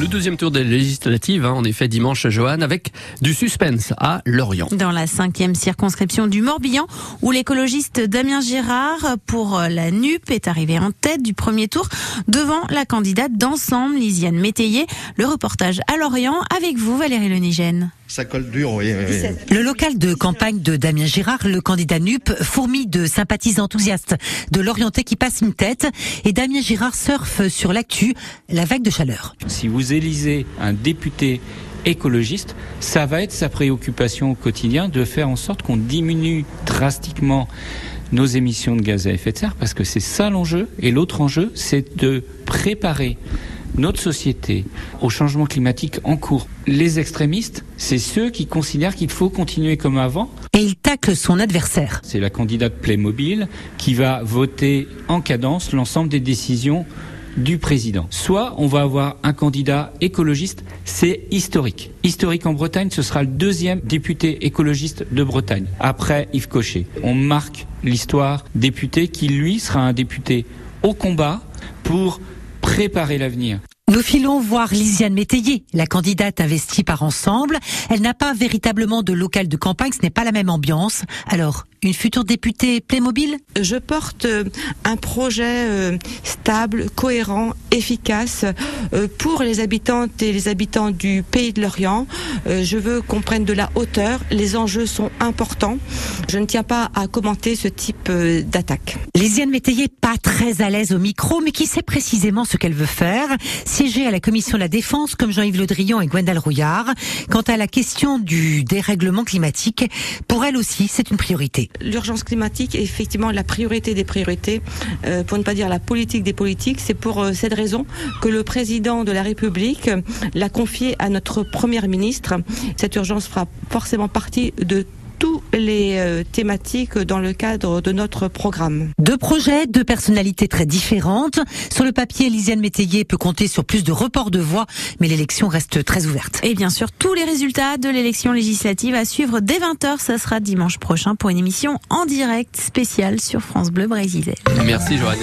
Le deuxième tour des législatives, hein, en effet, dimanche, Johan, avec du suspense à Lorient. Dans la cinquième circonscription du Morbihan, où l'écologiste Damien Girard, pour la NUP, est arrivé en tête du premier tour devant la candidate d'ensemble, Lisiane Métayer. Le reportage à Lorient avec vous, Valérie Lenigène. Ça colle dur, oui, oui, oui. Le local de campagne de Damien Girard, le candidat NUP, fourmi de sympathisants enthousiastes de l'Orienté qui passe une tête. Et Damien Girard surfe sur l'actu, la vague de chaleur. Si vous élisez un député écologiste, ça va être sa préoccupation au quotidien de faire en sorte qu'on diminue drastiquement nos émissions de gaz à effet de serre, parce que c'est ça l'enjeu. Et l'autre enjeu, c'est de préparer notre société au changement climatique en cours. Les extrémistes, c'est ceux qui considèrent qu'il faut continuer comme avant. Et il tacle son adversaire. C'est la candidate Playmobil qui va voter en cadence l'ensemble des décisions du président. Soit on va avoir un candidat écologiste, c'est historique. Historique en Bretagne, ce sera le deuxième député écologiste de Bretagne, après Yves Cochet. On marque l'histoire député qui, lui, sera un député au combat pour préparer l'avenir. Nous filons voir Lisiane Métayer, la candidate investie par Ensemble. Elle n'a pas véritablement de local de campagne, ce n'est pas la même ambiance. Alors, une future députée Playmobil? Je porte euh, un projet euh, stable, cohérent, efficace euh, pour les habitantes et les habitants du pays de l'Orient. Je veux qu'on prenne de la hauteur. Les enjeux sont importants. Je ne tiens pas à commenter ce type d'attaque. Lisiane Métayer, pas très à l'aise au micro, mais qui sait précisément ce qu'elle veut faire? À la commission de la défense comme Jean-Yves Le Drian et. Quant à la question du dérèglement climatique, pour elle aussi, c'est une priorité. L'urgence climatique est effectivement la priorité des priorités, euh, pour ne pas dire la politique des politiques. C'est pour euh, cette raison que le président de la République l'a confié à notre première ministre. Cette urgence fera forcément partie de toutes les euh, thématiques dans le cadre de notre programme. Deux projets, deux personnalités très différentes. Sur le papier, Lisiane Métayer peut compter sur plus de reports de voix, mais l'élection reste très ouverte. Et bien sûr, tous les résultats de l'élection législative à suivre dès 20h, ça sera dimanche prochain pour une émission en direct spéciale sur France Bleu Brésil. Merci Joanne.